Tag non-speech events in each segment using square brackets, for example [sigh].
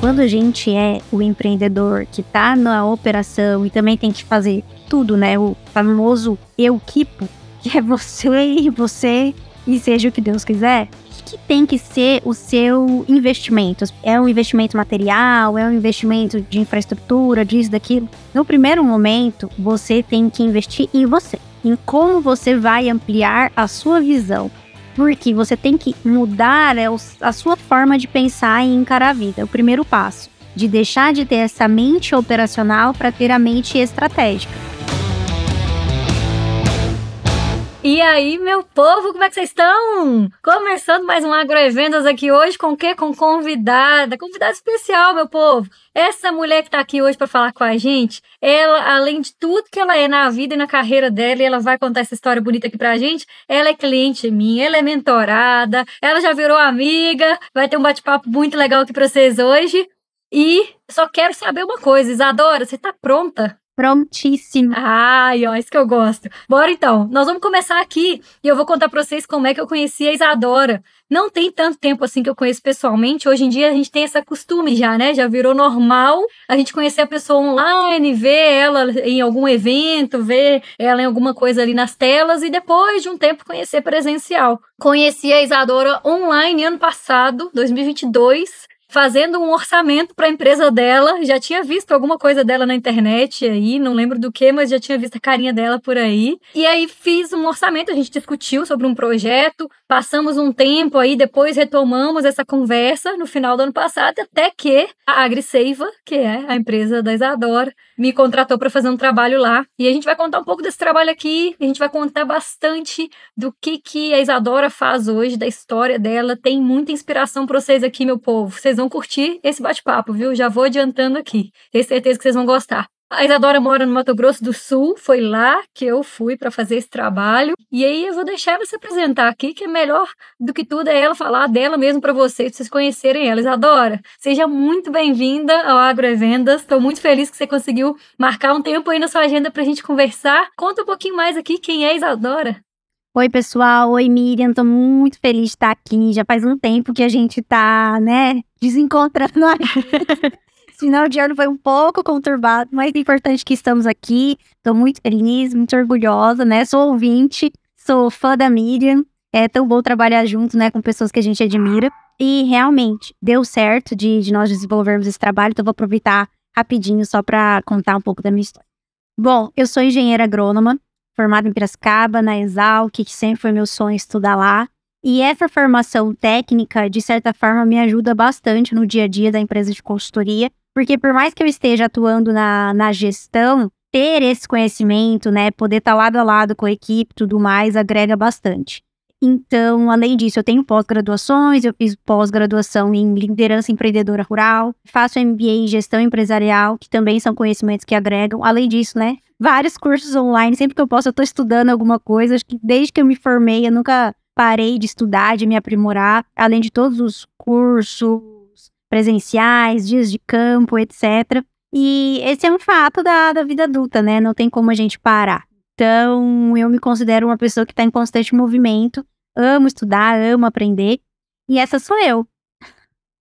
quando a gente é o empreendedor que está na operação e também tem que fazer tudo, né? O famoso eu quipo, que é você e você e seja o que Deus quiser. O que tem que ser o seu investimento? É um investimento material? É um investimento de infraestrutura, disso, daquilo? No primeiro momento, você tem que investir em você, em como você vai ampliar a sua visão. Porque você tem que mudar é a sua forma de pensar e encarar a vida. É o primeiro passo. De deixar de ter essa mente operacional para ter a mente estratégica. E aí, meu povo, como é que vocês estão? Começando mais um Agroevendas aqui hoje com o quê? Com convidada, convidada especial, meu povo. Essa mulher que tá aqui hoje para falar com a gente, ela, além de tudo que ela é na vida e na carreira dela, e ela vai contar essa história bonita aqui pra gente, ela é cliente minha, ela é mentorada, ela já virou amiga, vai ter um bate-papo muito legal aqui pra vocês hoje. E só quero saber uma coisa, Isadora, você tá pronta prontíssima. Ai, ó, isso que eu gosto. Bora então, nós vamos começar aqui e eu vou contar pra vocês como é que eu conheci a Isadora. Não tem tanto tempo assim que eu conheço pessoalmente. Hoje em dia a gente tem essa costume já, né? Já virou normal a gente conhecer a pessoa online, ver ela em algum evento, ver ela em alguma coisa ali nas telas e depois de um tempo conhecer presencial. Conheci a Isadora online ano passado, 2022 fazendo um orçamento para a empresa dela. Já tinha visto alguma coisa dela na internet aí, não lembro do que, mas já tinha visto a carinha dela por aí. E aí fiz um orçamento, a gente discutiu sobre um projeto, passamos um tempo aí, depois retomamos essa conversa no final do ano passado, até que a AgriSeiva, que é a empresa da Isadora, me contratou para fazer um trabalho lá. E a gente vai contar um pouco desse trabalho aqui, a gente vai contar bastante do que, que a Isadora faz hoje, da história dela. Tem muita inspiração para vocês aqui, meu povo. Vocês vão curtir esse bate-papo, viu? Já vou adiantando aqui. Tenho certeza que vocês vão gostar. A Isadora mora no Mato Grosso do Sul, foi lá que eu fui para fazer esse trabalho. E aí eu vou deixar ela se apresentar aqui, que é melhor do que tudo é ela falar dela mesmo para vocês, pra vocês conhecerem ela. Isadora, seja muito bem-vinda ao Agrovendas. Estou muito feliz que você conseguiu marcar um tempo aí na sua agenda para a gente conversar. Conta um pouquinho mais aqui quem é Isadora. Oi, pessoal. Oi, Miriam. Tô muito feliz de estar aqui. Já faz um tempo que a gente tá, né, desencontrando a [laughs] final de ano foi um pouco conturbado, mas é importante que estamos aqui. Tô muito feliz, muito orgulhosa, né? Sou ouvinte, sou fã da Miriam. É tão bom trabalhar junto, né, com pessoas que a gente admira. E realmente deu certo de, de nós desenvolvermos esse trabalho, então vou aproveitar rapidinho só para contar um pouco da minha história. Bom, eu sou engenheira agrônoma, formada em Piracicaba, na Exalc, que sempre foi meu sonho estudar lá. E essa formação técnica, de certa forma, me ajuda bastante no dia a dia da empresa de consultoria, porque por mais que eu esteja atuando na, na gestão, ter esse conhecimento, né, poder estar tá lado a lado com a equipe tudo mais, agrega bastante. Então, além disso, eu tenho pós-graduações, eu fiz pós-graduação em liderança empreendedora rural, faço MBA em gestão empresarial, que também são conhecimentos que agregam. Além disso, né, vários cursos online, sempre que eu posso eu estou estudando alguma coisa. Acho que desde que eu me formei, eu nunca parei de estudar, de me aprimorar, além de todos os cursos presenciais, dias de campo, etc. E esse é um fato da, da vida adulta, né? Não tem como a gente parar. Então, eu me considero uma pessoa que está em constante movimento, amo estudar, amo aprender, e essa sou eu.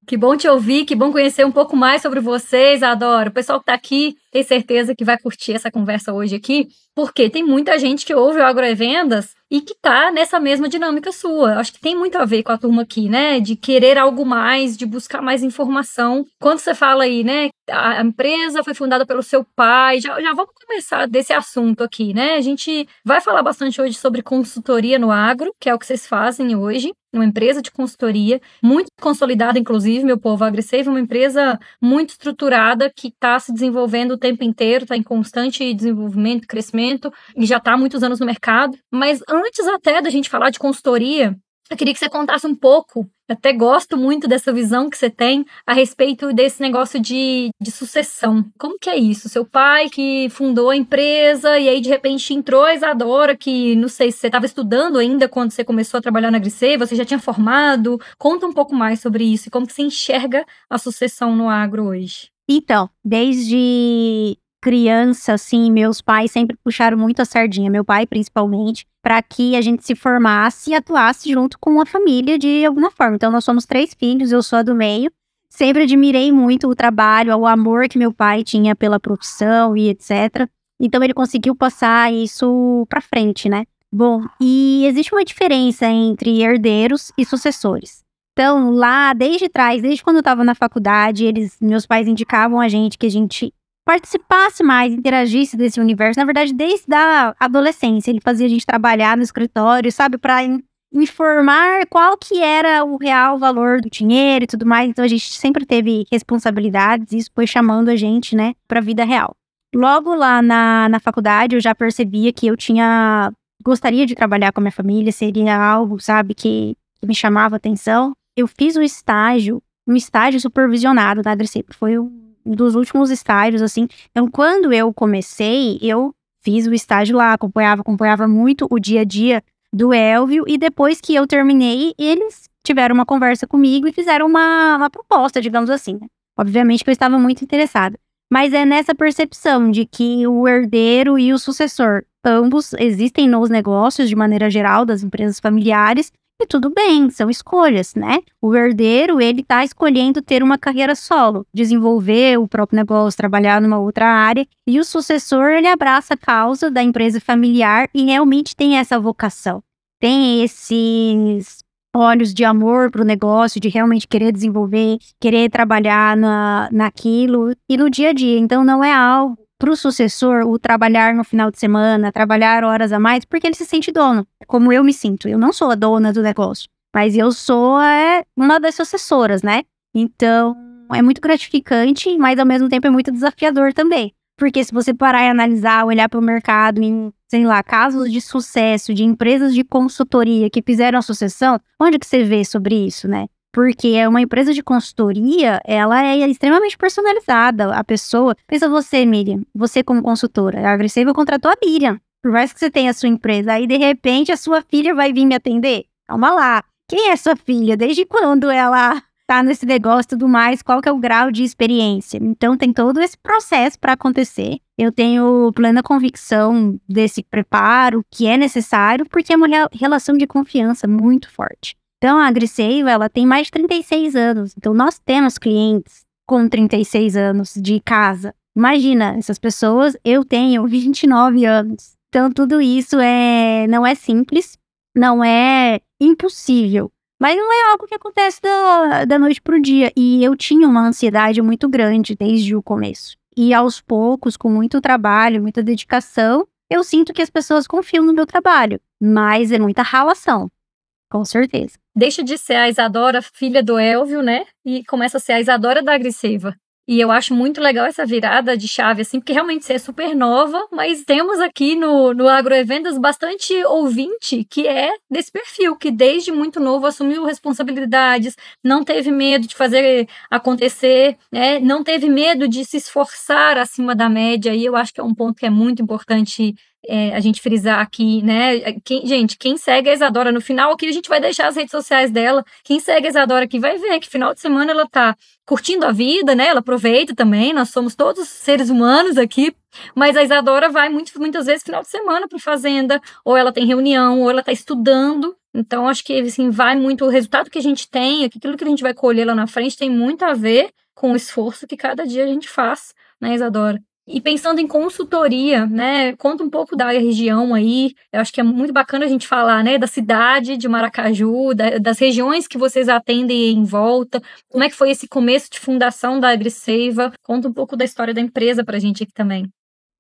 Que bom te ouvir, que bom conhecer um pouco mais sobre vocês, adoro. O pessoal que está aqui tem certeza que vai curtir essa conversa hoje aqui, porque tem muita gente que ouve o Agroevendas e que tá nessa mesma dinâmica sua. Acho que tem muito a ver com a turma aqui, né? De querer algo mais, de buscar mais informação. Quando você fala aí, né? A empresa foi fundada pelo seu pai. Já, já vamos começar desse assunto aqui, né? A gente vai falar bastante hoje sobre consultoria no agro, que é o que vocês fazem hoje uma empresa de consultoria, muito consolidada, inclusive, meu povo, a é uma empresa muito estruturada que está se desenvolvendo o tempo inteiro, está em constante desenvolvimento, crescimento, e já está há muitos anos no mercado. Mas antes até da gente falar de consultoria, eu queria que você contasse um pouco, até gosto muito dessa visão que você tem a respeito desse negócio de, de sucessão. Como que é isso? Seu pai que fundou a empresa e aí de repente entrou a Isadora, que não sei se você estava estudando ainda quando você começou a trabalhar na Grisei, você já tinha formado. Conta um pouco mais sobre isso e como que você enxerga a sucessão no agro hoje. Então, desde criança, assim, meus pais sempre puxaram muito a sardinha, meu pai principalmente, para que a gente se formasse e atuasse junto com a família de alguma forma. Então, nós somos três filhos, eu sou a do meio. sempre admirei muito o trabalho, o amor que meu pai tinha pela profissão e etc. Então ele conseguiu passar isso para frente, né? Bom, e existe uma diferença entre herdeiros e sucessores. Então, lá desde trás, desde quando eu estava na faculdade, eles, meus pais indicavam a gente que a gente participasse mais, interagisse desse universo. Na verdade, desde a adolescência, ele fazia a gente trabalhar no escritório, sabe, para informar qual que era o real valor do dinheiro e tudo mais. Então a gente sempre teve responsabilidades, isso foi chamando a gente, né, para a vida real. Logo lá na, na faculdade, eu já percebia que eu tinha gostaria de trabalhar com a minha família, seria algo, sabe, que, que me chamava atenção. Eu fiz um estágio, um estágio supervisionado na Adrecepa. Foi um dos últimos estágios, assim. Então, quando eu comecei, eu fiz o estágio lá, acompanhava, acompanhava muito o dia a dia do Elvio. E depois que eu terminei, eles tiveram uma conversa comigo e fizeram uma, uma proposta, digamos assim. Né? Obviamente que eu estava muito interessada. Mas é nessa percepção de que o herdeiro e o sucessor, ambos existem nos negócios de maneira geral das empresas familiares, e tudo bem, são escolhas, né? O herdeiro, ele tá escolhendo ter uma carreira solo, desenvolver o próprio negócio, trabalhar numa outra área, e o sucessor, ele abraça a causa da empresa familiar e realmente tem essa vocação. Tem esses olhos de amor para o negócio, de realmente querer desenvolver, querer trabalhar na, naquilo e no dia a dia. Então não é algo para o sucessor o trabalhar no final de semana, trabalhar horas a mais, porque ele se sente dono, como eu me sinto. Eu não sou a dona do negócio, mas eu sou é, uma das sucessoras, né? Então é muito gratificante, mas ao mesmo tempo é muito desafiador também. Porque se você parar e analisar, olhar para o mercado em, sei lá, casos de sucesso de empresas de consultoria que fizeram a sucessão, onde que você vê sobre isso, né? Porque é uma empresa de consultoria, ela é extremamente personalizada. A pessoa. Pensa você, Miriam, você como consultora. A Agressiva contratou a Miriam. Por mais que você tenha a sua empresa, aí de repente a sua filha vai vir me atender. Calma lá. Quem é sua filha? Desde quando ela tá nesse negócio e tudo mais, qual que é o grau de experiência. Então tem todo esse processo para acontecer. Eu tenho plena convicção desse preparo que é necessário, porque é uma relação de confiança muito forte. Então a AgriSave, ela tem mais de 36 anos. Então nós temos clientes com 36 anos de casa. Imagina, essas pessoas, eu tenho 29 anos. Então tudo isso é não é simples, não é impossível, mas não é algo que acontece da, da noite para o dia. E eu tinha uma ansiedade muito grande desde o começo. E aos poucos, com muito trabalho, muita dedicação, eu sinto que as pessoas confiam no meu trabalho. Mas é muita ralação, com certeza. Deixa de ser a Isadora, filha do Elvio, né? E começa a ser a Isadora da Agressiva. E eu acho muito legal essa virada de chave, assim, porque realmente você é super nova, mas temos aqui no, no Agroevendas bastante ouvinte que é desse perfil, que desde muito novo assumiu responsabilidades, não teve medo de fazer acontecer, né? não teve medo de se esforçar acima da média, e eu acho que é um ponto que é muito importante é, a gente frisar aqui, né? É, quem, gente, quem segue a Isadora no final aqui, a gente vai deixar as redes sociais dela. Quem segue a Isadora aqui vai ver que final de semana ela tá curtindo a vida, né? Ela aproveita também, nós somos todos seres humanos aqui, mas a Isadora vai muito, muitas vezes final de semana para fazenda, ou ela tem reunião, ou ela tá estudando. Então, acho que assim, vai muito. O resultado que a gente tem, aquilo que a gente vai colher lá na frente, tem muito a ver com o esforço que cada dia a gente faz, né, Isadora? E pensando em consultoria, né? Conta um pouco da região aí. Eu acho que é muito bacana a gente falar, né? Da cidade de Maracaju, da, das regiões que vocês atendem em volta. Como é que foi esse começo de fundação da AgriSeiva? Conta um pouco da história da empresa para a gente aqui também.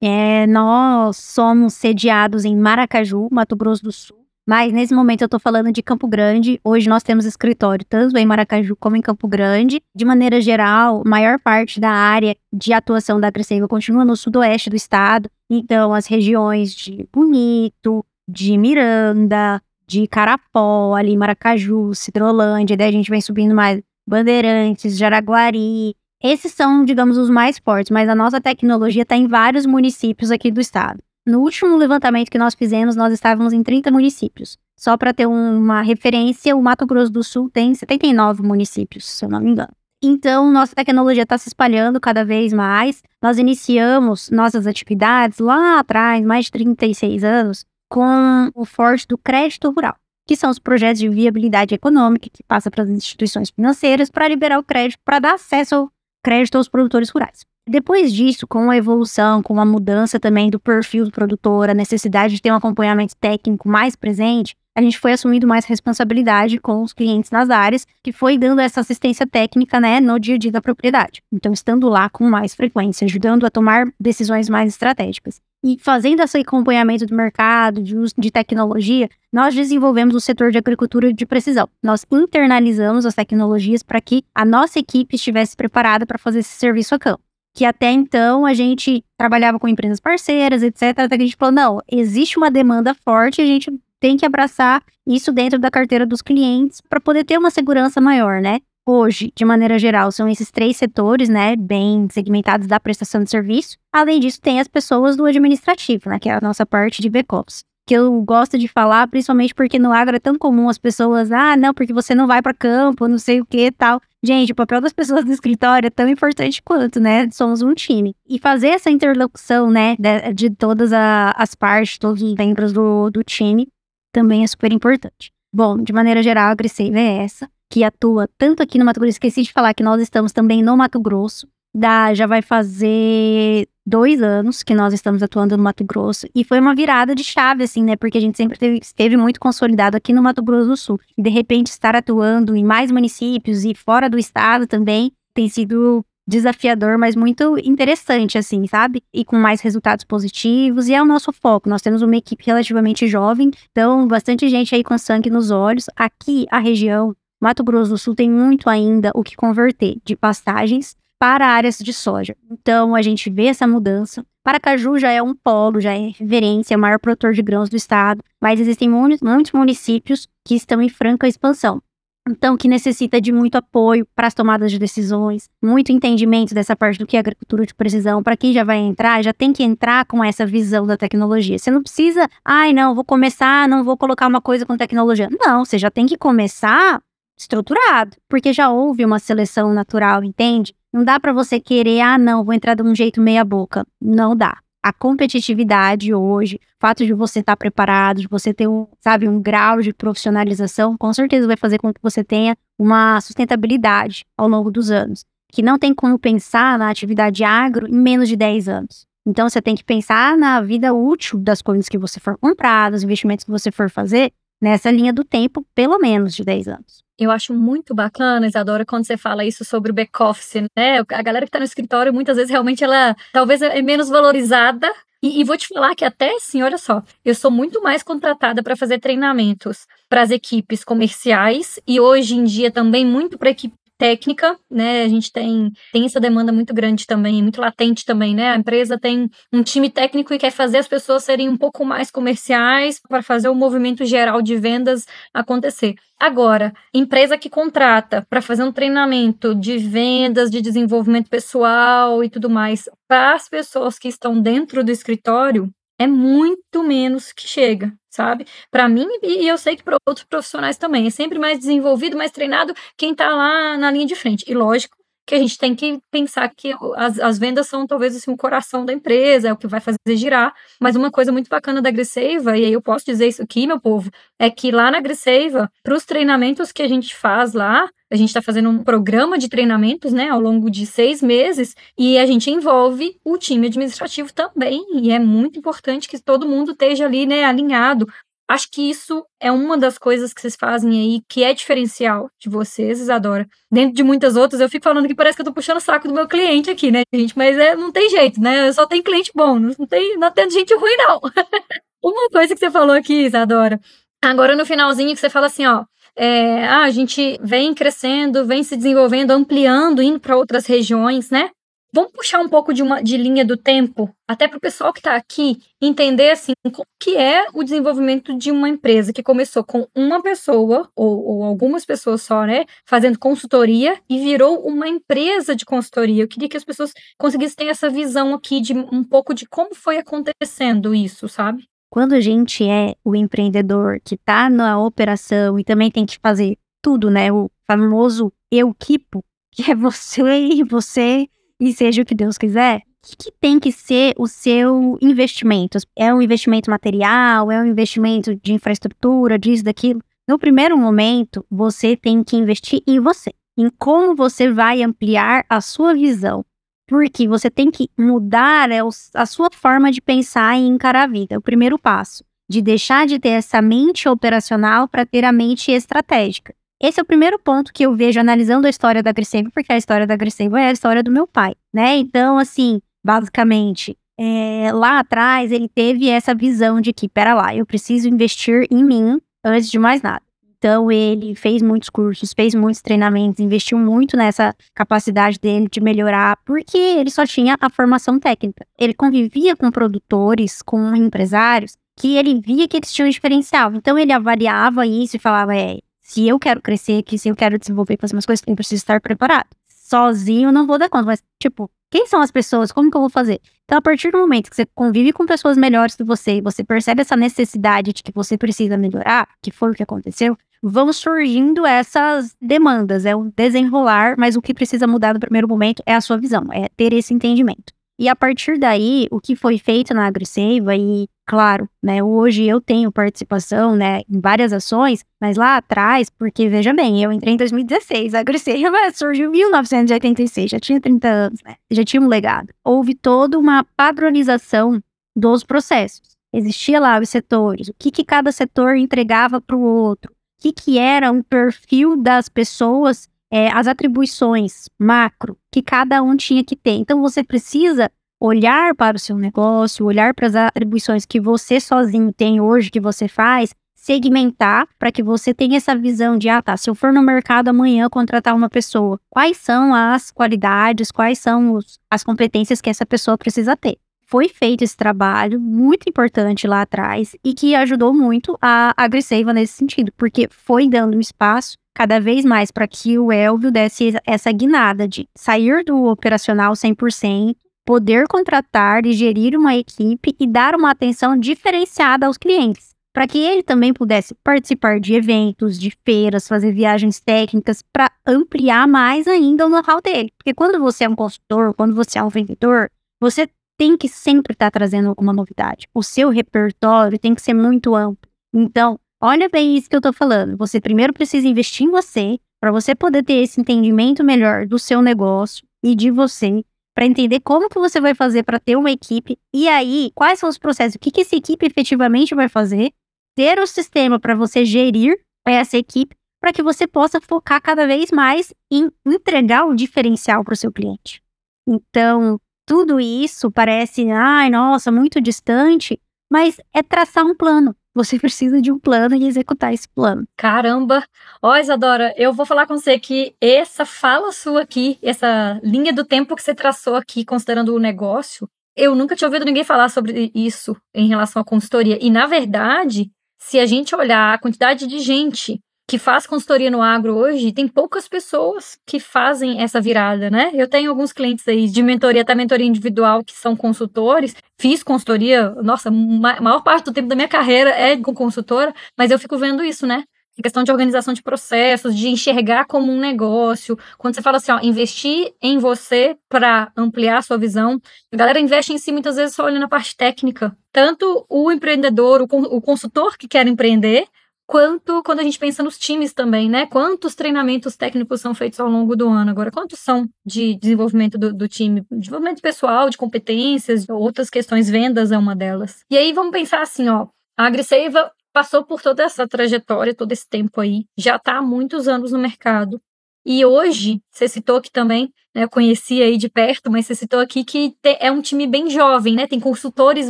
É, nós somos sediados em Maracaju, Mato Grosso do Sul. Mas nesse momento eu estou falando de Campo Grande. Hoje nós temos escritório tanto em Maracaju como em Campo Grande. De maneira geral, maior parte da área de atuação da Agressiva continua no sudoeste do estado. Então, as regiões de Bonito, de Miranda, de Carapó, ali Maracaju, Cidrolândia, daí a gente vem subindo mais Bandeirantes, Jaraguari. Esses são, digamos, os mais fortes, mas a nossa tecnologia está em vários municípios aqui do estado. No último levantamento que nós fizemos, nós estávamos em 30 municípios. Só para ter uma referência, o Mato Grosso do Sul tem 79 municípios, se eu não me engano. Então, nossa tecnologia está se espalhando cada vez mais. Nós iniciamos nossas atividades lá atrás, mais de 36 anos, com o forte do crédito rural, que são os projetos de viabilidade econômica que passa para as instituições financeiras para liberar o crédito, para dar acesso ao crédito aos produtores rurais. Depois disso, com a evolução, com a mudança também do perfil do produtor, a necessidade de ter um acompanhamento técnico mais presente, a gente foi assumindo mais responsabilidade com os clientes nas áreas, que foi dando essa assistência técnica, né, no dia a dia da propriedade. Então, estando lá com mais frequência, ajudando a tomar decisões mais estratégicas. E fazendo esse acompanhamento do mercado, de uso de tecnologia, nós desenvolvemos o setor de agricultura de precisão. Nós internalizamos as tecnologias para que a nossa equipe estivesse preparada para fazer esse serviço a campo que até então a gente trabalhava com empresas parceiras, etc. Até que a gente falou: não, existe uma demanda forte, a gente tem que abraçar isso dentro da carteira dos clientes para poder ter uma segurança maior, né? Hoje, de maneira geral, são esses três setores, né, bem segmentados da prestação de serviço. Além disso, tem as pessoas do administrativo, né, que é a nossa parte de back-office que eu gosto de falar, principalmente porque no agro é tão comum as pessoas, ah, não, porque você não vai para campo, não sei o que tal. Gente, o papel das pessoas do escritório é tão importante quanto, né? Somos um time. E fazer essa interlocução, né, de, de todas a, as partes, todos os membros do, do time, também é super importante. Bom, de maneira geral, a Griseiva é essa, que atua tanto aqui no Mato Grosso, esqueci de falar que nós estamos também no Mato Grosso, da, já vai fazer dois anos que nós estamos atuando no Mato Grosso e foi uma virada de chave, assim, né? Porque a gente sempre teve, esteve muito consolidado aqui no Mato Grosso do Sul. E de repente estar atuando em mais municípios e fora do estado também tem sido desafiador, mas muito interessante, assim, sabe? E com mais resultados positivos, e é o nosso foco. Nós temos uma equipe relativamente jovem, então bastante gente aí com sangue nos olhos. Aqui, a região, Mato Grosso do Sul, tem muito ainda o que converter de pastagens para áreas de soja. Então, a gente vê essa mudança. Paracaju já é um polo, já é referência, é o maior produtor de grãos do estado, mas existem muitos municípios que estão em franca expansão. Então, que necessita de muito apoio para as tomadas de decisões, muito entendimento dessa parte do que é agricultura de precisão. Para quem já vai entrar, já tem que entrar com essa visão da tecnologia. Você não precisa, ai, não, vou começar, não vou colocar uma coisa com tecnologia. Não, você já tem que começar estruturado, porque já houve uma seleção natural, entende? Não dá para você querer, ah, não, vou entrar de um jeito meia boca. Não dá. A competitividade hoje, o fato de você estar tá preparado, de você ter um, sabe, um grau de profissionalização, com certeza vai fazer com que você tenha uma sustentabilidade ao longo dos anos. Que não tem como pensar na atividade agro em menos de 10 anos. Então você tem que pensar na vida útil das coisas que você for comprar, dos investimentos que você for fazer, nessa linha do tempo, pelo menos de 10 anos. Eu acho muito bacana, Isadora, quando você fala isso sobre o back-office, né? A galera que está no escritório, muitas vezes, realmente, ela talvez é menos valorizada. E, e vou te falar que até, assim, olha só, eu sou muito mais contratada para fazer treinamentos para as equipes comerciais e hoje em dia também muito para equipe técnica, né? A gente tem, tem essa demanda muito grande também, muito latente também, né? A empresa tem um time técnico e quer fazer as pessoas serem um pouco mais comerciais para fazer o movimento geral de vendas acontecer. Agora, empresa que contrata para fazer um treinamento de vendas, de desenvolvimento pessoal e tudo mais, para as pessoas que estão dentro do escritório, é muito menos que chega, sabe? Para mim, e eu sei que para outros profissionais também, é sempre mais desenvolvido, mais treinado quem está lá na linha de frente. E lógico que a gente tem que pensar que as, as vendas são talvez assim, o coração da empresa, é o que vai fazer girar. Mas uma coisa muito bacana da Griseiva, e aí eu posso dizer isso aqui, meu povo, é que lá na Griseiva, para os treinamentos que a gente faz lá, a gente está fazendo um programa de treinamentos, né, ao longo de seis meses, e a gente envolve o time administrativo também. E é muito importante que todo mundo esteja ali, né, alinhado. Acho que isso é uma das coisas que vocês fazem aí que é diferencial de vocês, Isadora. Dentro de muitas outras, eu fico falando que parece que eu tô puxando o saco do meu cliente aqui, né, gente? Mas é, não tem jeito, né? Só tem cliente bom, não tem, não tem gente ruim, não. [laughs] uma coisa que você falou aqui, Isadora, agora no finalzinho que você fala assim, ó, é, ah, a gente vem crescendo, vem se desenvolvendo, ampliando, indo para outras regiões, né? Vamos puxar um pouco de uma de linha do tempo, até para o pessoal que está aqui entender assim como que é o desenvolvimento de uma empresa que começou com uma pessoa ou, ou, algumas pessoas só, né, fazendo consultoria e virou uma empresa de consultoria. Eu queria que as pessoas conseguissem ter essa visão aqui de um pouco de como foi acontecendo isso, sabe? Quando a gente é o empreendedor que está na operação e também tem que fazer tudo, né, o famoso eu equipo, [laughs] que é você e você e seja o que Deus quiser, o que, tem que ser o seu investimento? É um investimento material? É um investimento de infraestrutura, disso, daquilo? No primeiro momento, você tem que investir em você, em como você vai ampliar a sua visão, porque você tem que mudar é, a sua forma de pensar e encarar a vida. O primeiro passo, de deixar de ter essa mente operacional para ter a mente estratégica. Esse é o primeiro ponto que eu vejo analisando a história da Grissembo, porque a história da Grissembo é a história do meu pai, né? Então, assim, basicamente, é, lá atrás ele teve essa visão de que, pera lá, eu preciso investir em mim antes de mais nada. Então, ele fez muitos cursos, fez muitos treinamentos, investiu muito nessa capacidade dele de melhorar, porque ele só tinha a formação técnica. Ele convivia com produtores, com empresários, que ele via que eles tinham diferencial. Então, ele avaliava isso e falava: é, se eu quero crescer aqui, se eu quero desenvolver com as minhas coisas, eu preciso estar preparado. Sozinho eu não vou dar conta, mas, tipo, quem são as pessoas? Como que eu vou fazer? Então, a partir do momento que você convive com pessoas melhores que você você percebe essa necessidade de que você precisa melhorar, que foi o que aconteceu, vão surgindo essas demandas, é o desenrolar, mas o que precisa mudar no primeiro momento é a sua visão, é ter esse entendimento. E a partir daí, o que foi feito na AgriSeiva, e claro, né, hoje eu tenho participação, né, em várias ações, mas lá atrás, porque veja bem, eu entrei em 2016, a AgriSeiva [laughs] surgiu em 1986, já tinha 30 anos, né, já tinha um legado. Houve toda uma padronização dos processos. Existia lá os setores, o que, que cada setor entregava para o outro, que, que era um perfil das pessoas, é, as atribuições macro que cada um tinha que ter. Então, você precisa olhar para o seu negócio, olhar para as atribuições que você sozinho tem hoje, que você faz, segmentar para que você tenha essa visão de, ah, tá, se eu for no mercado amanhã contratar uma pessoa, quais são as qualidades, quais são os, as competências que essa pessoa precisa ter foi feito esse trabalho muito importante lá atrás e que ajudou muito a Agriseiva nesse sentido, porque foi dando um espaço cada vez mais para que o Elvio desse essa guinada de sair do operacional 100%, poder contratar e gerir uma equipe e dar uma atenção diferenciada aos clientes, para que ele também pudesse participar de eventos, de feiras, fazer viagens técnicas para ampliar mais ainda o know-how dele. Porque quando você é um consultor, quando você é um vendedor, você tem que sempre estar tá trazendo alguma novidade. O seu repertório tem que ser muito amplo. Então, olha bem isso que eu estou falando. Você primeiro precisa investir em você para você poder ter esse entendimento melhor do seu negócio e de você, para entender como que você vai fazer para ter uma equipe e aí quais são os processos, o que que essa equipe efetivamente vai fazer, ter o sistema para você gerir essa equipe para que você possa focar cada vez mais em entregar um diferencial para o seu cliente. Então, tudo isso parece, ai, nossa, muito distante, mas é traçar um plano. Você [laughs] precisa de um plano e executar esse plano. Caramba! Ó, Isadora, eu vou falar com você que essa fala sua aqui, essa linha do tempo que você traçou aqui, considerando o negócio, eu nunca tinha ouvido ninguém falar sobre isso em relação à consultoria. E, na verdade, se a gente olhar a quantidade de gente que faz consultoria no agro hoje, tem poucas pessoas que fazem essa virada, né? Eu tenho alguns clientes aí de mentoria, até mentoria individual, que são consultores. Fiz consultoria, nossa, maior parte do tempo da minha carreira é com consultora, mas eu fico vendo isso, né? A questão de organização de processos, de enxergar como um negócio. Quando você fala assim, ó, investir em você para ampliar a sua visão, a galera investe em si muitas vezes só olhando a parte técnica. Tanto o empreendedor, o consultor que quer empreender, quanto quando a gente pensa nos times também, né? Quantos treinamentos técnicos são feitos ao longo do ano? Agora, quantos são de desenvolvimento do, do time? Desenvolvimento pessoal, de competências, outras questões, vendas é uma delas. E aí vamos pensar assim, ó, a AgriSeiva passou por toda essa trajetória, todo esse tempo aí, já está há muitos anos no mercado. E hoje, você citou aqui também, né, eu conheci aí de perto, mas você citou aqui que é um time bem jovem, né? Tem consultores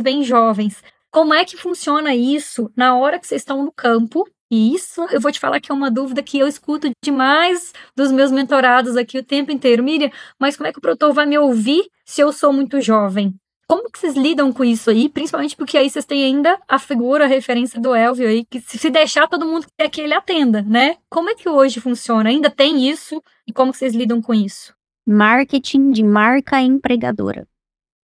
bem jovens. Como é que funciona isso na hora que vocês estão no campo? E isso eu vou te falar que é uma dúvida que eu escuto demais dos meus mentorados aqui o tempo inteiro. Miriam, mas como é que o produtor vai me ouvir se eu sou muito jovem? Como que vocês lidam com isso aí? Principalmente porque aí vocês têm ainda a figura, a referência do Elvio aí, que se deixar todo mundo quer que ele atenda, né? Como é que hoje funciona? Ainda tem isso? E como que vocês lidam com isso? Marketing de marca empregadora.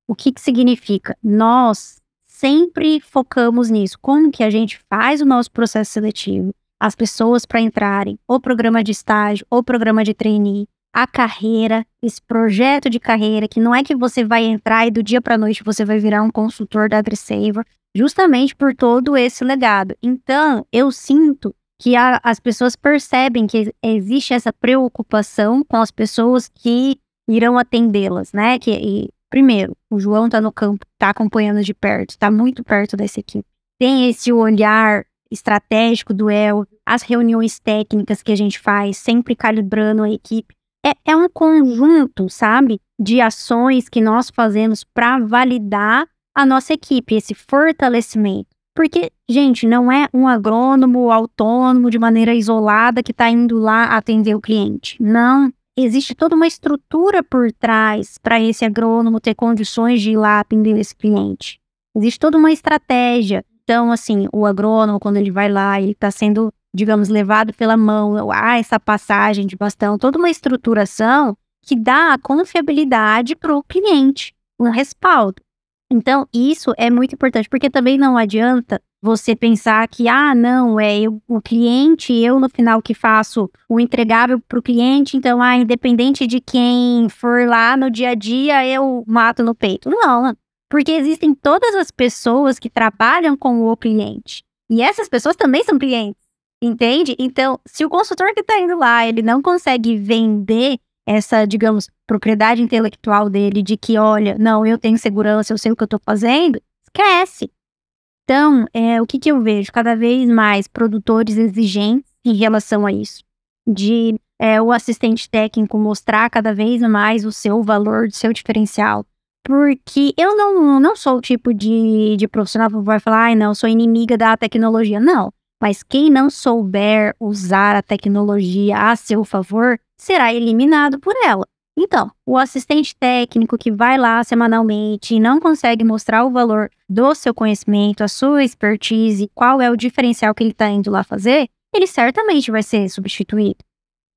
O que que significa? Nós sempre focamos nisso. Como que a gente faz o nosso processo seletivo, as pessoas para entrarem, o programa de estágio, o programa de trainee, a carreira, esse projeto de carreira, que não é que você vai entrar e do dia para noite você vai virar um consultor da AgriSaver, justamente por todo esse legado. Então, eu sinto que a, as pessoas percebem que existe essa preocupação com as pessoas que irão atendê-las, né? Que primeiro, o João está no campo, está acompanhando de perto, está muito perto dessa equipe. Tem esse olhar estratégico do El, as reuniões técnicas que a gente faz, sempre calibrando a equipe. É, é um conjunto, sabe, de ações que nós fazemos para validar a nossa equipe, esse fortalecimento. Porque, gente, não é um agrônomo autônomo de maneira isolada que está indo lá atender o cliente. Não. Existe toda uma estrutura por trás para esse agrônomo ter condições de ir lá atender esse cliente. Existe toda uma estratégia. Então, assim, o agrônomo, quando ele vai lá, ele está sendo, digamos, levado pela mão, ah, essa passagem de bastão, toda uma estruturação que dá a confiabilidade para o cliente, um respaldo. Então, isso é muito importante, porque também não adianta você pensar que, ah, não, é eu, o cliente, eu no final que faço o entregável para o cliente, então, ah, independente de quem for lá no dia a dia, eu mato no peito. Não, porque existem todas as pessoas que trabalham com o cliente. E essas pessoas também são clientes, entende? Então, se o consultor que está indo lá, ele não consegue vender essa, digamos, propriedade intelectual dele de que, olha, não, eu tenho segurança, eu sei o que eu estou fazendo, esquece. Então, é, o que, que eu vejo? Cada vez mais produtores exigentes em relação a isso. De é, o assistente técnico mostrar cada vez mais o seu valor, o seu diferencial porque eu não, não sou o tipo de, de profissional que vai falar, ai, não, sou inimiga da tecnologia. Não. Mas quem não souber usar a tecnologia a seu favor será eliminado por ela. Então, o assistente técnico que vai lá semanalmente e não consegue mostrar o valor do seu conhecimento, a sua expertise, qual é o diferencial que ele está indo lá fazer, ele certamente vai ser substituído.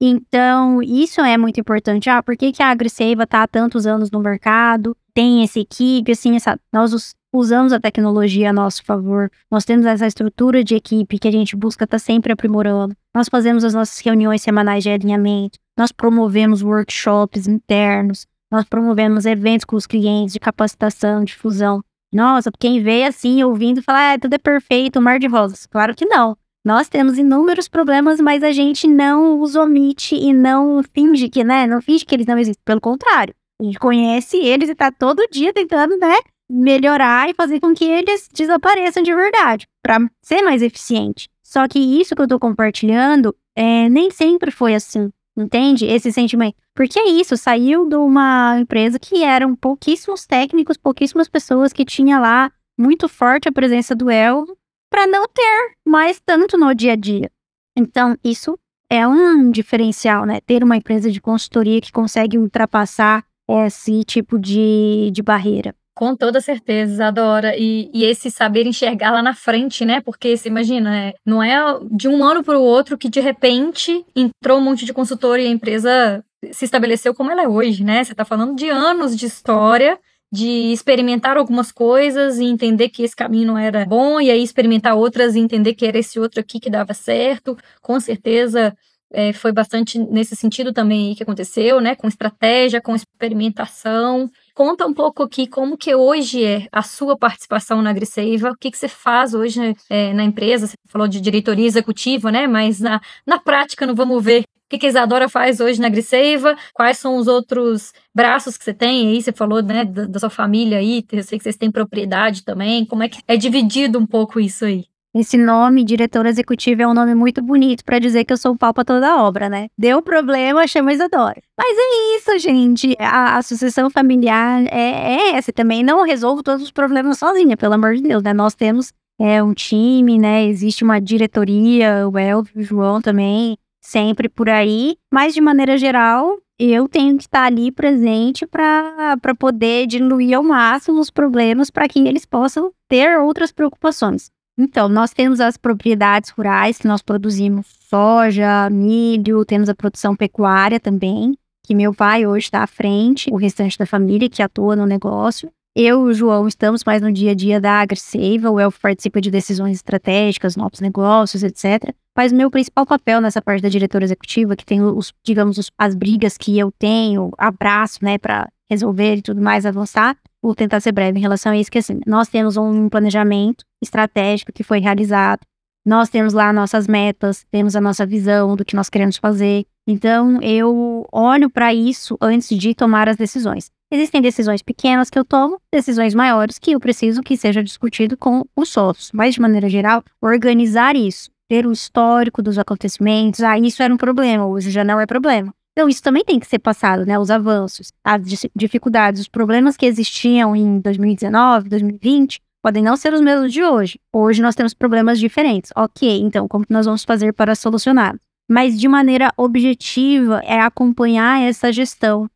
Então, isso é muito importante. Ah, por que, que a AgriSeiva está há tantos anos no mercado? Tem essa equipe, assim, essa, nós usamos a tecnologia a nosso favor. Nós temos essa estrutura de equipe que a gente busca estar tá sempre aprimorando. Nós fazemos as nossas reuniões semanais de alinhamento. Nós promovemos workshops internos. Nós promovemos eventos com os clientes de capacitação, de fusão. Nossa, quem vê assim, ouvindo, fala, ah, tudo é perfeito, mar de rosas. Claro que não. Nós temos inúmeros problemas, mas a gente não os omite e não finge que, né? Não finge que eles não existem. Pelo contrário, a gente conhece eles e tá todo dia tentando, né? Melhorar e fazer com que eles desapareçam de verdade, para ser mais eficiente. Só que isso que eu tô compartilhando é, nem sempre foi assim, entende? Esse sentimento. Porque é isso, saiu de uma empresa que eram pouquíssimos técnicos, pouquíssimas pessoas que tinha lá muito forte a presença do El para não ter mais tanto no dia a dia. Então, isso é um diferencial, né? Ter uma empresa de consultoria que consegue ultrapassar esse tipo de, de barreira. Com toda certeza, Adora. E, e esse saber enxergar lá na frente, né? Porque você imagina, né? não é de um ano para o outro que de repente entrou um monte de consultor e a empresa se estabeleceu como ela é hoje, né? Você está falando de anos de história de experimentar algumas coisas e entender que esse caminho não era bom, e aí experimentar outras e entender que era esse outro aqui que dava certo. Com certeza é, foi bastante nesse sentido também que aconteceu, né? Com estratégia, com experimentação. Conta um pouco aqui como que hoje é a sua participação na AgriSeiva, o que, que você faz hoje é, na empresa, você falou de diretoria executiva, né? Mas na, na prática, não vamos ver o que, que a Isadora faz hoje na Griseiva? Quais são os outros braços que você tem aí? Você falou, né, da, da, sua família aí, eu sei que vocês têm propriedade também. Como é que é dividido um pouco isso aí? Esse nome, diretora executiva, é um nome muito bonito para dizer que eu sou o pau pra toda a obra, né? Deu problema, chama Isadora. Mas é isso, gente. A, a sucessão familiar é, é essa. Também não resolvo todos os problemas sozinha, pelo amor de Deus, né? Nós temos é, um time, né? Existe uma diretoria, o Elvio, o João também sempre por aí, mas de maneira geral, eu tenho que estar ali presente para poder diluir ao máximo os problemas para que eles possam ter outras preocupações. Então, nós temos as propriedades rurais que nós produzimos soja, milho, temos a produção pecuária também, que meu pai hoje está à frente, o restante da família que atua no negócio. Eu e o João estamos mais no dia a dia da AgriSeiva, o Elfo participa de decisões estratégicas, novos negócios, etc. Mas meu principal papel nessa parte da diretora executiva, que tem os, digamos, os, as brigas que eu tenho, abraço, né, para resolver e tudo mais, avançar, vou tentar ser breve em relação a isso, que assim, nós temos um planejamento estratégico que foi realizado, Nós temos lá nossas metas, temos a nossa visão do que nós queremos fazer. Então, eu olho para isso antes de tomar as decisões. Existem decisões pequenas que eu tomo, decisões maiores que eu preciso que seja discutido com os sócios. Mas, de maneira geral, organizar isso, ter o histórico dos acontecimentos, ah, isso era um problema, hoje já não é problema. Então, isso também tem que ser passado, né? Os avanços, as dificuldades, os problemas que existiam em 2019, 2020, podem não ser os mesmos de hoje. Hoje nós temos problemas diferentes. Ok, então, como nós vamos fazer para solucionar? Mas de maneira objetiva, é acompanhar essa gestão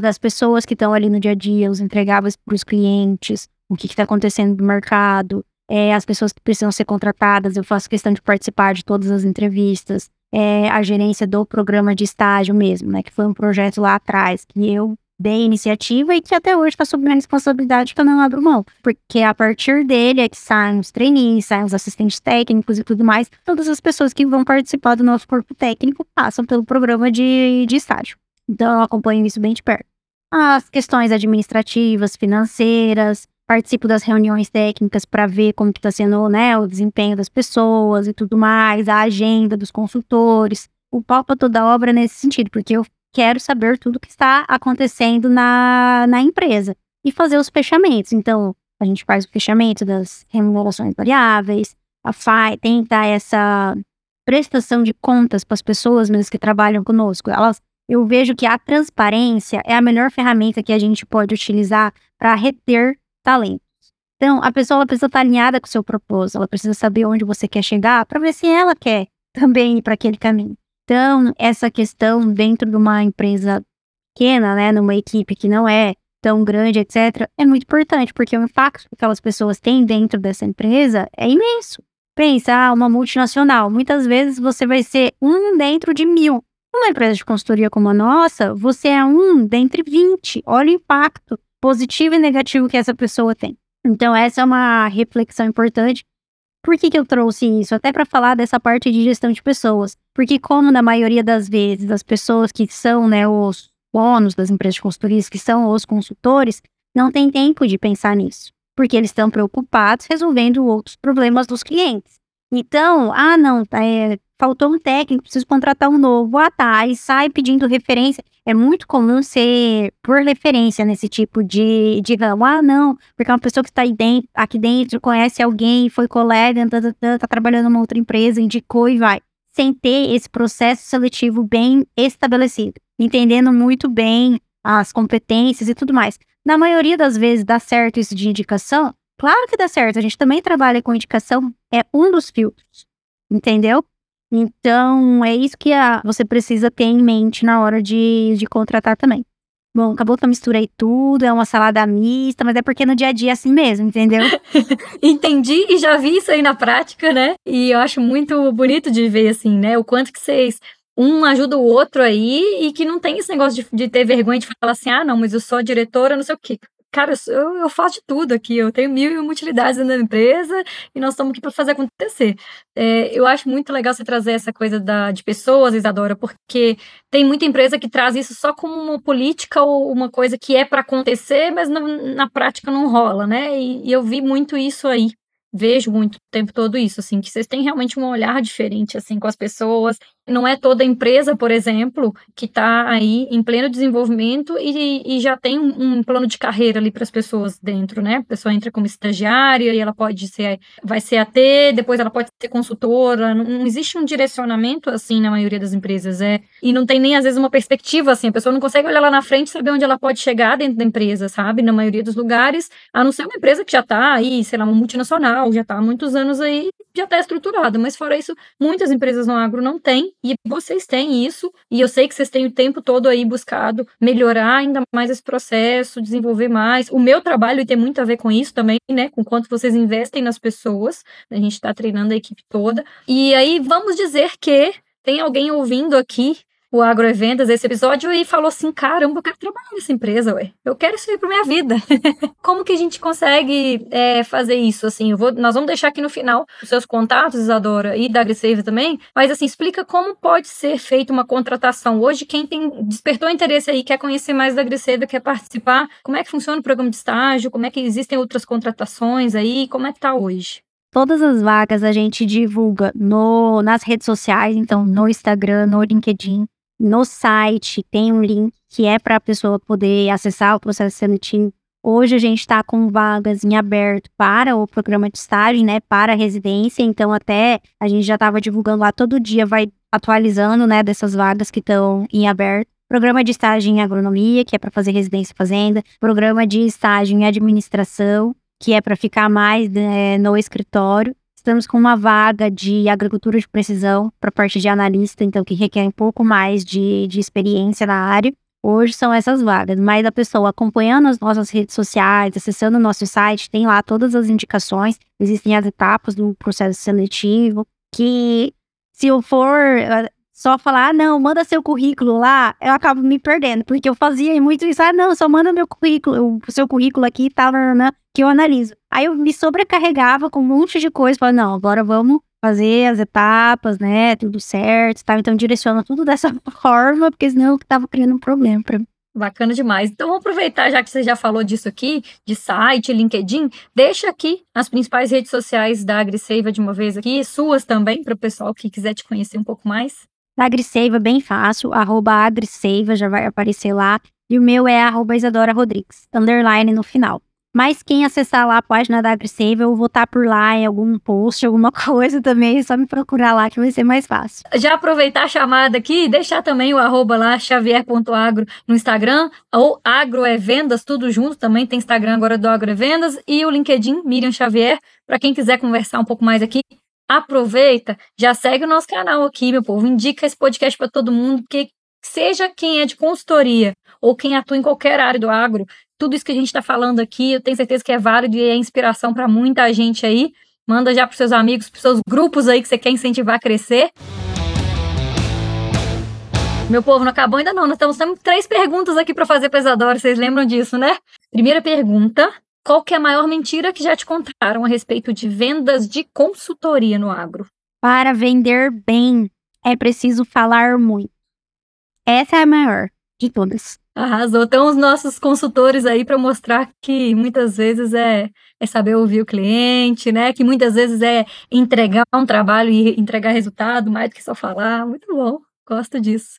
das pessoas que estão ali no dia a dia, os entregáveis para os clientes, o que está acontecendo no mercado, é, as pessoas que precisam ser contratadas, eu faço questão de participar de todas as entrevistas, é, a gerência do programa de estágio mesmo, né, que foi um projeto lá atrás, que eu dei iniciativa e que até hoje está sob minha responsabilidade que eu não abro mão, porque a partir dele é que saem os trainees, saem os assistentes técnicos e tudo mais, todas as pessoas que vão participar do nosso corpo técnico passam pelo programa de, de estágio. Então, eu acompanho isso bem de perto. As questões administrativas, financeiras, participo das reuniões técnicas para ver como está sendo né, o desempenho das pessoas e tudo mais, a agenda dos consultores. O palpa toda a obra nesse sentido, porque eu quero saber tudo o que está acontecendo na, na empresa e fazer os fechamentos. Então, a gente faz o fechamento das remunerações variáveis, a FAI tenta essa prestação de contas para as pessoas mesmo que trabalham conosco. Elas eu vejo que a transparência é a melhor ferramenta que a gente pode utilizar para reter talentos. Então, a pessoa precisa estar alinhada com o seu propósito, ela precisa saber onde você quer chegar para ver se ela quer também ir para aquele caminho. Então, essa questão dentro de uma empresa pequena, né, numa equipe que não é tão grande, etc., é muito importante, porque o impacto que aquelas pessoas têm dentro dessa empresa é imenso. Pensa, ah, uma multinacional, muitas vezes você vai ser um dentro de mil. Uma empresa de consultoria como a nossa, você é um dentre 20. Olha o impacto positivo e negativo que essa pessoa tem. Então, essa é uma reflexão importante. Por que, que eu trouxe isso? Até para falar dessa parte de gestão de pessoas. Porque, como na maioria das vezes, as pessoas que são né, os donos das empresas de consultoria, que são os consultores, não têm tempo de pensar nisso. Porque eles estão preocupados resolvendo outros problemas dos clientes. Então, ah, não, é, faltou um técnico, preciso contratar um novo. Ah, tá. Aí sai pedindo referência. É muito comum ser por referência nesse tipo de, de ramo. Ah, não, porque é uma pessoa que está aqui dentro, conhece alguém, foi colega, tá, tá, tá, tá trabalhando numa outra empresa, indicou e vai. Sem ter esse processo seletivo bem estabelecido, entendendo muito bem as competências e tudo mais. Na maioria das vezes dá certo isso de indicação? Claro que dá certo, a gente também trabalha com indicação, é um dos filtros, entendeu? Então, é isso que a, você precisa ter em mente na hora de, de contratar também. Bom, acabou que eu misturei tudo, é uma salada mista, mas é porque no dia a dia é assim mesmo, entendeu? [laughs] Entendi e já vi isso aí na prática, né? E eu acho muito bonito de ver, assim, né? O quanto que vocês um ajuda o outro aí e que não tem esse negócio de, de ter vergonha de falar assim, ah, não, mas eu sou diretora, não sei o quê. Cara, eu, eu faço de tudo aqui, eu tenho mil e uma utilidades na empresa e nós estamos aqui para fazer acontecer. É, eu acho muito legal você trazer essa coisa da, de pessoas, Isadora, porque tem muita empresa que traz isso só como uma política ou uma coisa que é para acontecer, mas na, prática não rola, né? E, e eu vi muito isso aí vejo muito o tempo todo isso, assim, que vocês têm realmente um olhar diferente, assim, com as pessoas, não é toda empresa, por exemplo, que está aí em pleno desenvolvimento e, e já tem um, um, plano de carreira ali para as pessoas dentro, né? A pessoa entra como estagiária e ela pode ser, vai ser AT, depois ela pode ser consultora. Não, não, existe um direcionamento assim na maioria das empresas, é. E não tem nem às vezes uma perspectiva assim. A pessoa não consegue olhar lá na frente e saber onde ela pode chegar dentro da empresa, sabe? Na maioria dos lugares, a não ser uma empresa que já está aí, sei lá, uma multinacional, já está há muitos anos aí, já está estruturada. Mas fora isso, muitas empresas no agro não têm e vocês têm isso, e eu sei que vocês têm o tempo todo aí buscado melhorar ainda mais esse processo, desenvolver mais. O meu trabalho tem muito a ver com isso também, né? Com quanto vocês investem nas pessoas. A gente está treinando a equipe toda. E aí vamos dizer que tem alguém ouvindo aqui o Agroevendas, esse episódio, e falou assim: caramba, eu quero trabalhar nessa empresa, ué. Eu quero isso aí pra minha vida. [laughs] Como que a gente consegue é, fazer isso? Assim, vou, nós vamos deixar aqui no final os seus contatos, Isadora, e da AgriSave também, mas assim, explica como pode ser feita uma contratação. Hoje, quem tem despertou interesse aí, quer conhecer mais da AgriSave, quer participar, como é que funciona o programa de estágio, como é que existem outras contratações aí, como é que tá hoje? Todas as vagas a gente divulga no, nas redes sociais, então no Instagram, no LinkedIn, no site, tem um link que é para a pessoa poder acessar o processo seletivo. Hoje a gente está com vagas em aberto para o programa de estágio, né, para a residência, então até a gente já estava divulgando lá todo dia, vai atualizando, né, dessas vagas que estão em aberto. Programa de estágio em agronomia, que é para fazer residência fazenda. Programa de estágio em administração, que é para ficar mais né, no escritório. Estamos com uma vaga de agricultura de precisão para parte de analista, então que requer um pouco mais de, de experiência na área. Hoje são essas vagas, mas a pessoa acompanhando as nossas redes sociais, acessando o nosso site, tem lá todas as indicações, existem as etapas do processo seletivo, que se eu for só falar, ah, não, manda seu currículo lá, eu acabo me perdendo, porque eu fazia muito isso, ah, não, só manda meu currículo, o seu currículo aqui tá, né, que eu analiso. Aí eu me sobrecarregava com um monte de coisa, falei, não, agora vamos fazer as etapas, né, tudo certo, tá? Então direciona tudo dessa [laughs] forma, porque senão eu tava criando um problema para mim. Bacana demais. Então, vamos aproveitar, já que você já falou disso aqui, de site, LinkedIn, deixa aqui as principais redes sociais da AgriSeiva de uma vez aqui, suas também, para o pessoal que quiser te conhecer um pouco mais. Da AgriSeiva, bem fácil, arroba AgriSeiva, já vai aparecer lá. E o meu é arroba Isadora Rodrigues, underline no final. Mas quem acessar lá a página da AgriSave, eu vou estar por lá em algum post, alguma [laughs] coisa também, é só me procurar lá que vai ser mais fácil. Já aproveitar a chamada aqui, deixar também o arroba lá, xavier.agro no Instagram, ou Agro é Vendas, tudo junto, também tem Instagram agora do Agro é Vendas, e o LinkedIn, Miriam Xavier, para quem quiser conversar um pouco mais aqui, aproveita, já segue o nosso canal aqui, meu povo, indica esse podcast para todo mundo, porque seja quem é de consultoria ou quem atua em qualquer área do agro, tudo isso que a gente está falando aqui, eu tenho certeza que é válido e é inspiração para muita gente aí. Manda já para seus amigos, para seus grupos aí que você quer incentivar a crescer. Meu povo, não acabou ainda não. Nós estamos tendo três perguntas aqui para fazer para Isadora. Vocês lembram disso, né? Primeira pergunta: qual que é a maior mentira que já te contaram a respeito de vendas de consultoria no agro? Para vender bem, é preciso falar muito. Essa é a maior de todas. Arrasou. Então, os nossos consultores aí para mostrar que muitas vezes é, é saber ouvir o cliente, né? Que muitas vezes é entregar um trabalho e entregar resultado, mais do que só falar. Muito bom. Gosto disso.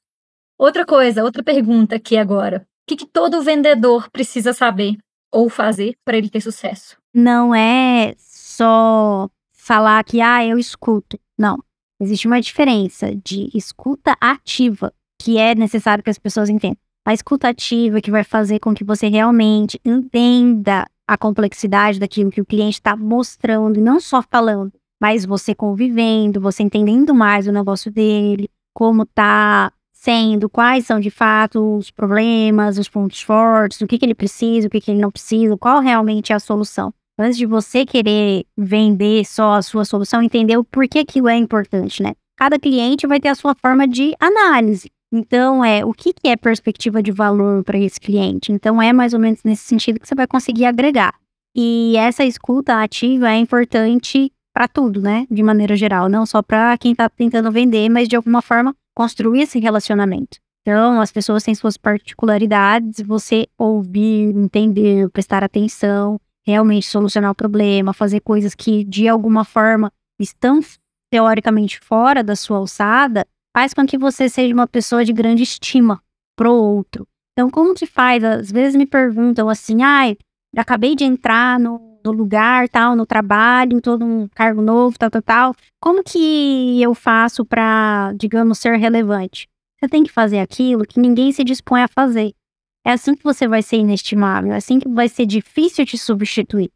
Outra coisa, outra pergunta aqui agora. O que, que todo vendedor precisa saber ou fazer para ele ter sucesso? Não é só falar que, ah, eu escuto. Não. Existe uma diferença de escuta ativa, que é necessário que as pessoas entendam. A escuta ativa que vai fazer com que você realmente entenda a complexidade daquilo que o cliente está mostrando, não só falando, mas você convivendo, você entendendo mais o negócio dele, como está sendo, quais são de fato os problemas, os pontos fortes, o que, que ele precisa, o que, que ele não precisa, qual realmente é a solução. Antes de você querer vender só a sua solução, entender o porquê aquilo é importante, né? Cada cliente vai ter a sua forma de análise. Então, é o que, que é perspectiva de valor para esse cliente? Então, é mais ou menos nesse sentido que você vai conseguir agregar. E essa escuta ativa é importante para tudo, né? De maneira geral, não só para quem está tentando vender, mas de alguma forma construir esse relacionamento. Então, as pessoas têm suas particularidades, você ouvir, entender, prestar atenção, realmente solucionar o problema, fazer coisas que de alguma forma estão teoricamente fora da sua alçada, faz com que você seja uma pessoa de grande estima pro outro. Então, como que faz? Às vezes me perguntam assim, ai, acabei de entrar no, no lugar, tal, no trabalho, em todo um cargo novo, tal, tal, tal. Como que eu faço para, digamos, ser relevante? Você tem que fazer aquilo que ninguém se dispõe a fazer. É assim que você vai ser inestimável, é assim que vai ser difícil te substituir.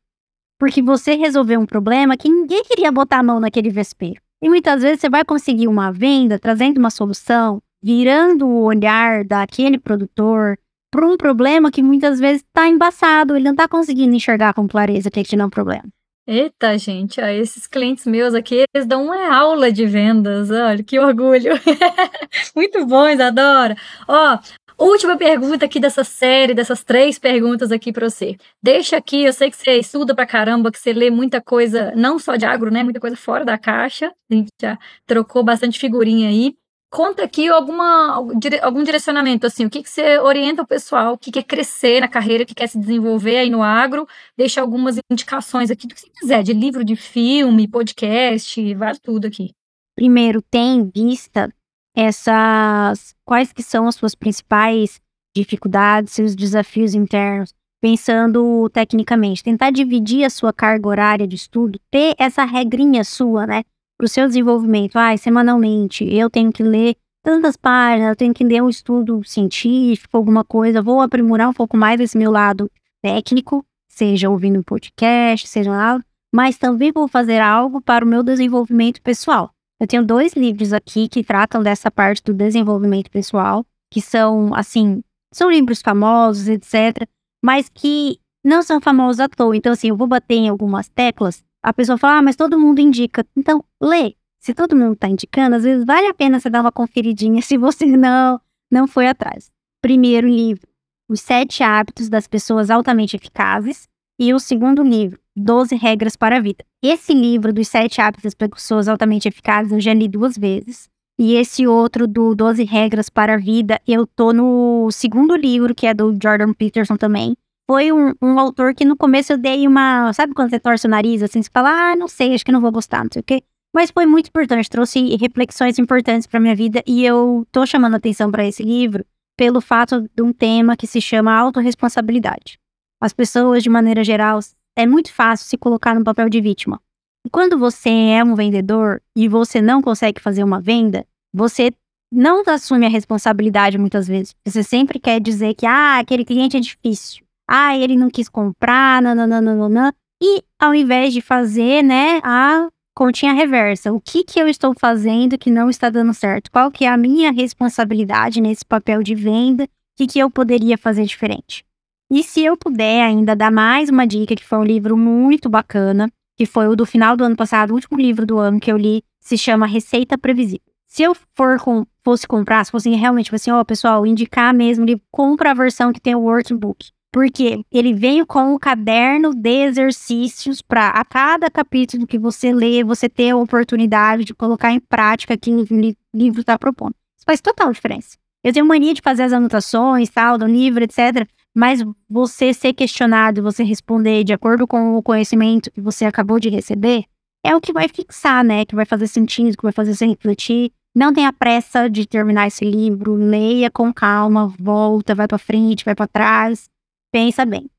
Porque você resolveu um problema que ninguém queria botar a mão naquele vespeiro. E muitas vezes você vai conseguir uma venda trazendo uma solução, virando o olhar daquele produtor, para um problema que muitas vezes está embaçado, ele não está conseguindo enxergar com clareza que ele é um problema. Eita, gente, ó, esses clientes meus aqui, eles dão uma aula de vendas, olha, que orgulho. [laughs] Muito bom, Isadora. Ó, última pergunta aqui dessa série, dessas três perguntas aqui para você. Deixa aqui, eu sei que você estuda pra caramba, que você lê muita coisa, não só de agro, né, muita coisa fora da caixa. A gente já trocou bastante figurinha aí. Conta aqui alguma, algum direcionamento, assim, o que, que você orienta o pessoal que quer crescer na carreira, que quer se desenvolver aí no agro, deixa algumas indicações aqui do que você quiser, de livro, de filme, podcast, vale tudo aqui. Primeiro, tem em vista essas, quais que são as suas principais dificuldades, seus desafios internos, pensando tecnicamente, tentar dividir a sua carga horária de estudo, ter essa regrinha sua, né? Para o seu desenvolvimento, ah, semanalmente, eu tenho que ler tantas páginas, eu tenho que ler um estudo científico, alguma coisa, vou aprimorar um pouco mais esse meu lado técnico, seja ouvindo um podcast, seja lá, mas também vou fazer algo para o meu desenvolvimento pessoal. Eu tenho dois livros aqui que tratam dessa parte do desenvolvimento pessoal, que são, assim, são livros famosos, etc., mas que não são famosos à toa. Então, assim, eu vou bater em algumas teclas a pessoa fala, ah, mas todo mundo indica. Então, lê. Se todo mundo está indicando, às vezes vale a pena você dar uma conferidinha [laughs] se você não, não foi atrás. Primeiro livro, Os Sete Hábitos das Pessoas Altamente Eficazes. E o segundo livro, Doze Regras para a Vida. Esse livro dos Sete Hábitos das Pessoas Altamente Eficazes eu já li duas vezes. E esse outro do 12 Regras para a Vida, eu tô no segundo livro, que é do Jordan Peterson também foi um, um, autor que no começo eu dei uma. Sabe quando você torce o nariz assim? Você fala, ah, não sei, acho que não vou gostar, não sei o quê. Mas foi muito importante, trouxe reflexões importantes para minha vida e eu tô chamando atenção para esse livro pelo fato de um tema que se chama autorresponsabilidade. As pessoas, de maneira geral, é muito fácil se colocar no papel de vítima. E quando você é um vendedor e você não consegue fazer uma venda, você não assume a responsabilidade muitas vezes. Você sempre quer dizer que, ah, aquele cliente é difícil ah, ele não quis comprar, nananana. E ao invés de fazer, né, a continha reversa, o que que eu estou fazendo que não está dando certo? Qual que é a minha responsabilidade nesse papel de venda? O que que eu poderia fazer diferente? E se eu puder ainda dar mais uma dica, que foi um livro muito bacana, que foi o do final do ano passado, o último livro do ano que eu li, se chama Receita Previsível. Se eu for com, fosse comprar, se fosse realmente assim, ó, oh, pessoal, indicar mesmo, compra a versão que tem o workbook. Porque ele veio com um caderno de exercícios para a cada capítulo que você lê, você ter a oportunidade de colocar em prática aquilo que o livro está propondo. Isso faz total diferença. Eu tenho mania de fazer as anotações, tal, do livro, etc. Mas você ser questionado, você responder de acordo com o conhecimento que você acabou de receber, é o que vai fixar, né? Que vai fazer sentido, que vai fazer você refletir. Não tenha pressa de terminar esse livro, leia com calma, volta, vai para frente, vai para trás pensa bem.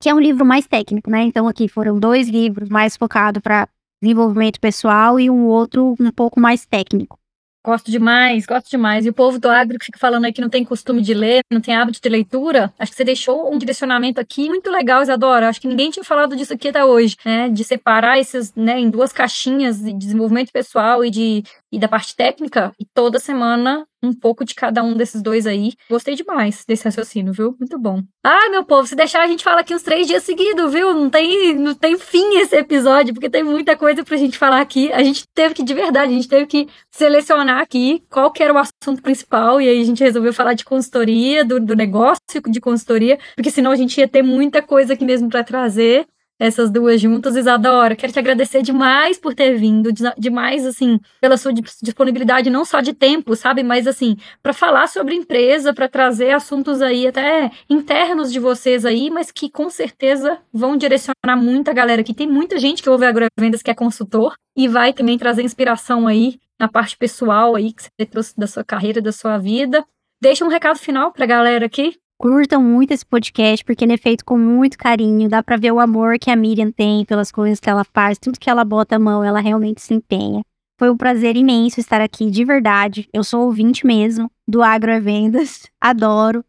Que é um livro mais técnico, né? Então aqui foram dois livros mais focados para desenvolvimento pessoal e um outro um pouco mais técnico. Gosto demais, gosto demais. E o povo do agro que fica falando aí que não tem costume de ler, não tem hábito de leitura, acho que você deixou um direcionamento aqui muito legal, Isadora. Acho que ninguém tinha falado disso aqui até hoje, né? De separar esses, né, em duas caixinhas de desenvolvimento pessoal e de e da parte técnica, e toda semana um pouco de cada um desses dois aí. Gostei demais desse raciocínio, viu? Muito bom. Ah, meu povo, se deixar a gente fala aqui uns três dias seguidos, viu? Não tem, não tem fim esse episódio, porque tem muita coisa pra gente falar aqui. A gente teve que, de verdade, a gente teve que selecionar aqui qual que era o assunto principal, e aí a gente resolveu falar de consultoria, do, do negócio de consultoria, porque senão a gente ia ter muita coisa aqui mesmo para trazer essas duas juntas. Isadora, quero te agradecer demais por ter vindo, demais, assim, pela sua disponibilidade, não só de tempo, sabe, mas, assim, para falar sobre empresa, para trazer assuntos aí até internos de vocês aí, mas que com certeza vão direcionar muita galera aqui. Tem muita gente que ouve agrovendas que é consultor e vai também trazer inspiração aí na parte pessoal aí que você trouxe da sua carreira, da sua vida. Deixa um recado final pra galera aqui. Curtam muito esse podcast, porque ele é feito com muito carinho. Dá pra ver o amor que a Miriam tem pelas coisas que ela faz. Tudo que ela bota a mão, ela realmente se empenha. Foi um prazer imenso estar aqui, de verdade. Eu sou ouvinte mesmo do Agro Vendas. [laughs] Adoro.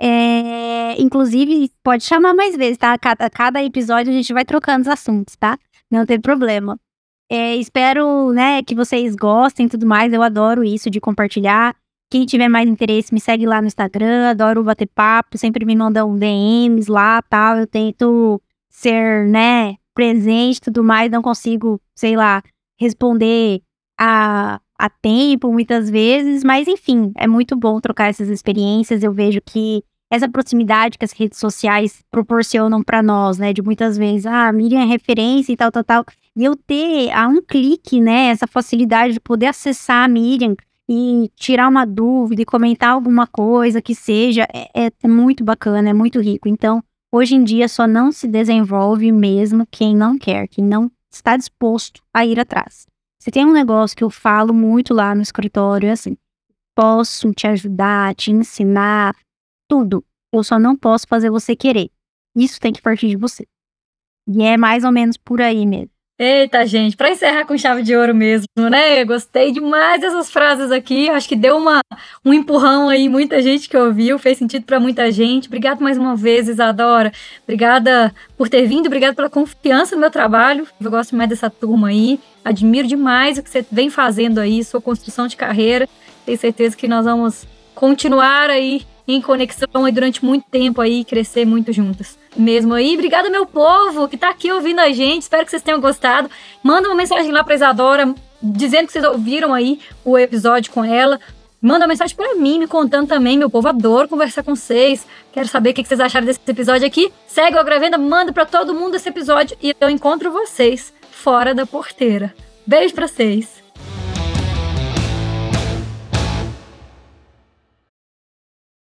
É, inclusive, pode chamar mais vezes, tá? Cada, cada episódio a gente vai trocando os assuntos, tá? Não tem problema. É, espero, né, que vocês gostem e tudo mais. Eu adoro isso de compartilhar. Quem tiver mais interesse, me segue lá no Instagram, adoro bater papo, sempre me mandam DMs lá, tal. Eu tento ser, né, presente tudo mais, não consigo, sei lá, responder a, a tempo muitas vezes, mas enfim, é muito bom trocar essas experiências. Eu vejo que essa proximidade que as redes sociais proporcionam para nós, né, de muitas vezes, ah, Miriam é referência e tal, tal, tal, e eu ter a um clique, né, essa facilidade de poder acessar a Miriam, e tirar uma dúvida e comentar alguma coisa que seja, é, é, é muito bacana, é muito rico. Então, hoje em dia só não se desenvolve mesmo quem não quer, quem não está disposto a ir atrás. Se tem um negócio que eu falo muito lá no escritório, é assim: posso te ajudar, te ensinar, tudo. Eu só não posso fazer você querer. Isso tem que partir de você. E é mais ou menos por aí mesmo. Eita, gente, para encerrar com chave de ouro mesmo, né? Gostei demais dessas frases aqui. Acho que deu uma, um empurrão aí, muita gente que ouviu, fez sentido para muita gente. Obrigado mais uma vez, Isadora. Obrigada por ter vindo, obrigada pela confiança no meu trabalho. Eu gosto mais dessa turma aí. Admiro demais o que você vem fazendo aí, sua construção de carreira. Tenho certeza que nós vamos continuar aí em conexão aí durante muito tempo aí, crescer muito juntas. Mesmo aí. Obrigada, meu povo, que tá aqui ouvindo a gente. Espero que vocês tenham gostado. Manda uma mensagem lá pra Isadora, dizendo que vocês ouviram aí o episódio com ela. Manda uma mensagem para mim, me contando também, meu povo. Adoro conversar com vocês. Quero saber o que vocês acharam desse episódio aqui. Segue o Agravenda, manda para todo mundo esse episódio e eu encontro vocês fora da porteira. Beijo pra vocês.